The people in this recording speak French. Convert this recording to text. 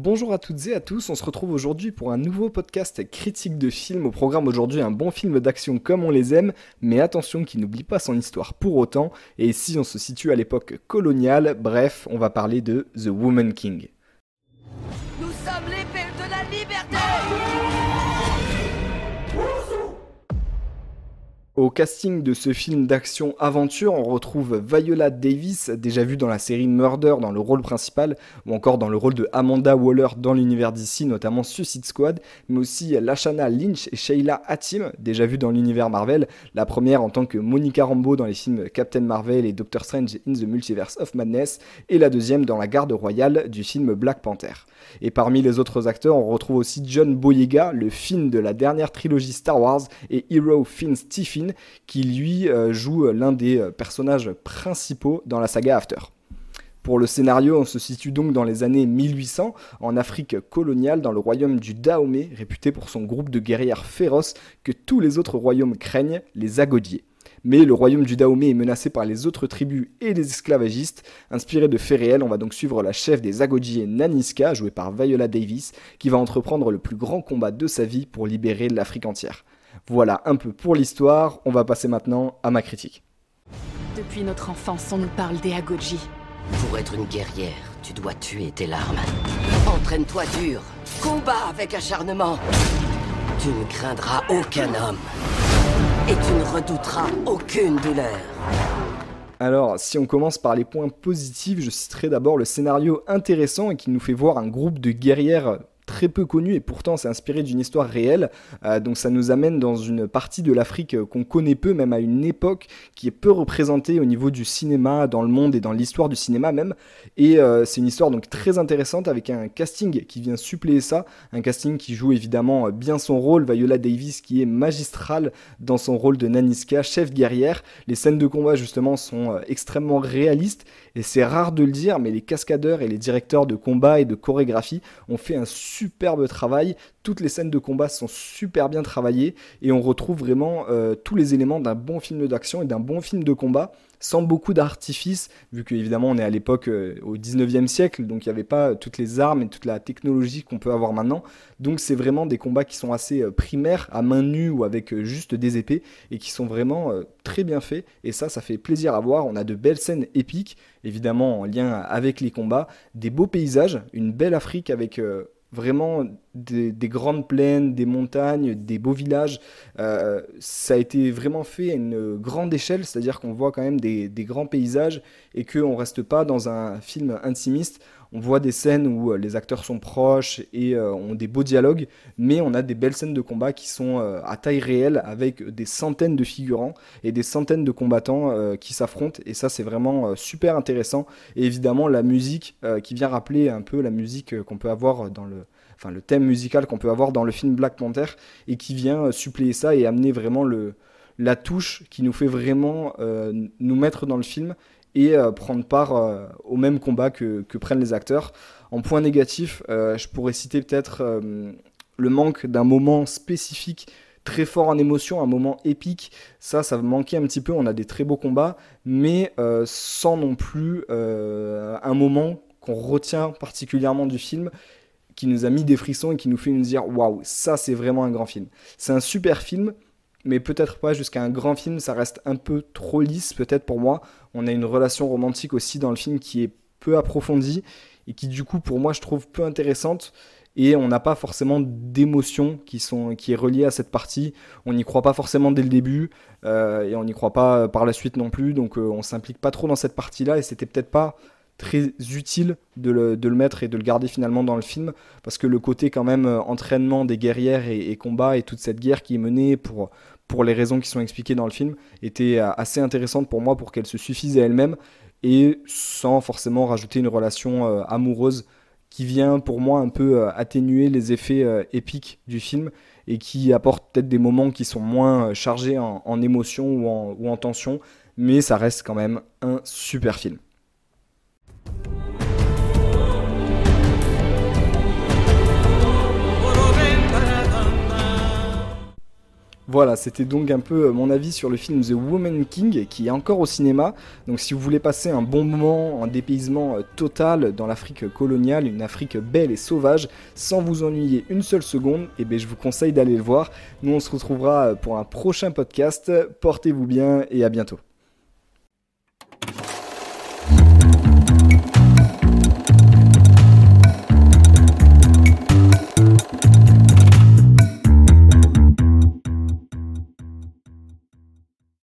Bonjour à toutes et à tous, on se retrouve aujourd'hui pour un nouveau podcast critique de film. Au programme aujourd'hui un bon film d'action comme on les aime, mais attention qui n'oublie pas son histoire pour autant, et si on se situe à l'époque coloniale, bref, on va parler de The Woman King. Nous sommes l'épée de la liberté Au casting de ce film d'action-aventure, on retrouve Viola Davis, déjà vue dans la série Murder dans le rôle principal, ou encore dans le rôle de Amanda Waller dans l'univers d'ici, notamment Suicide Squad, mais aussi Lashana Lynch et Sheila Hatim, déjà vues dans l'univers Marvel, la première en tant que Monica Rambeau dans les films Captain Marvel et Doctor Strange in the Multiverse of Madness, et la deuxième dans la garde royale du film Black Panther. Et parmi les autres acteurs, on retrouve aussi John Boyega, le film de la dernière trilogie Star Wars, et Hero Finn Qui lui euh, joue l'un des euh, personnages principaux dans la saga After. Pour le scénario, on se situe donc dans les années 1800, en Afrique coloniale, dans le royaume du Dahomey, réputé pour son groupe de guerrières féroces que tous les autres royaumes craignent, les Agodiers. Mais le royaume du Dahomey est menacé par les autres tribus et les esclavagistes. Inspiré de faits réels, on va donc suivre la chef des Agodiers Naniska, jouée par Viola Davis, qui va entreprendre le plus grand combat de sa vie pour libérer l'Afrique entière. Voilà un peu pour l'histoire, on va passer maintenant à ma critique. Depuis notre enfance, on nous parle des Agoji. Pour être une guerrière, tu dois tuer tes larmes. Entraîne-toi dur. Combat avec acharnement. Tu ne craindras aucun homme. Et tu ne redouteras aucune douleur. Alors, si on commence par les points positifs, je citerai d'abord le scénario intéressant et qui nous fait voir un groupe de guerrières très peu connu et pourtant c'est inspiré d'une histoire réelle. Euh, donc ça nous amène dans une partie de l'Afrique euh, qu'on connaît peu, même à une époque qui est peu représentée au niveau du cinéma, dans le monde et dans l'histoire du cinéma même. Et euh, c'est une histoire donc très intéressante avec un casting qui vient suppléer ça, un casting qui joue évidemment bien son rôle, Viola Davis qui est magistrale dans son rôle de Naniska, chef guerrière. Les scènes de combat justement sont extrêmement réalistes et c'est rare de le dire, mais les cascadeurs et les directeurs de combat et de chorégraphie ont fait un superbe travail. Toutes les scènes de combat sont super bien travaillées et on retrouve vraiment euh, tous les éléments d'un bon film d'action et d'un bon film de combat sans beaucoup d'artifice, vu qu'évidemment on est à l'époque euh, au 19e siècle, donc il n'y avait pas toutes les armes et toute la technologie qu'on peut avoir maintenant. Donc c'est vraiment des combats qui sont assez euh, primaires, à main nue ou avec juste des épées, et qui sont vraiment très bien faits. Et ça, ça fait plaisir à voir. On a de belles scènes épiques, évidemment en lien avec les combats, des beaux paysages, une belle Afrique avec vraiment des, grandes plaines, des montagnes, des beaux villages. Euh, ça a été vraiment fait à une grande échelle, c'est-à-dire qu'on voit quand même des, grands paysages et qu'on ne reste pas dans un film intimiste on voit des scènes où euh, les acteurs sont proches et euh, ont des beaux dialogues, mais on a des belles scènes de combat qui sont à taille réelle avec des centaines de figurants et des centaines de combattants qui s'affrontent. Et ça, c'est vraiment super intéressant. Et évidemment, la musique qui vient rappeler un peu la musique qu'on peut avoir dans le, enfin le thème musical qu'on peut avoir dans le film Black Panther et qui vient suppléer ça et amener vraiment le, la touche qui nous fait vraiment nous mettre dans le film et euh, prendre part euh, au même combat que, prennent les acteurs. En point négatif, euh, je pourrais citer peut-être le manque d'un moment spécifique très fort en émotion, un moment épique. Ça, ça manquait un petit peu. On a des très beaux combats, mais sans non plus un moment qu'on retient particulièrement du film, qui nous a mis des frissons et qui nous fait nous dire waouh, ça c'est vraiment un grand film. C'est un super film, mais peut-être pas jusqu'à un grand film, ça reste un peu trop lisse peut-être pour moi. On a une relation romantique aussi dans le film qui est peu approfondie et qui du coup pour moi je trouve peu intéressante et on n'a pas forcément d'émotions qui sont qui est reliée à cette partie. On n'y croit pas forcément dès le début euh, et on n'y croit pas par la suite non plus, donc euh, on s'implique pas trop dans cette partie-là et c'était peut-être pas très utile de le, de le, mettre et de le garder finalement dans le film parce que le côté quand même euh, entraînement des guerrières et, et combat et toute cette guerre qui est menée pour, pour les raisons qui sont expliquées dans le film, était euh, assez intéressante pour moi pour qu'elle se suffise à elle-même et sans forcément rajouter une relation euh, amoureuse qui vient pour moi un peu atténuer les effets épiques du film et qui apporte peut-être des moments qui sont moins chargés en, en émotion ou en, ou en tension, mais ça reste quand même un super film. Voilà, c'était donc un peu mon avis sur le film The Woman King qui est encore au cinéma. Donc si vous voulez passer un bon moment, un dépaysement total dans l'Afrique coloniale, une Afrique belle et sauvage, sans vous ennuyer une seule seconde, eh bien je vous conseille d'aller le voir. Nous on se retrouvera pour un prochain podcast. Portez-vous bien et à bientôt.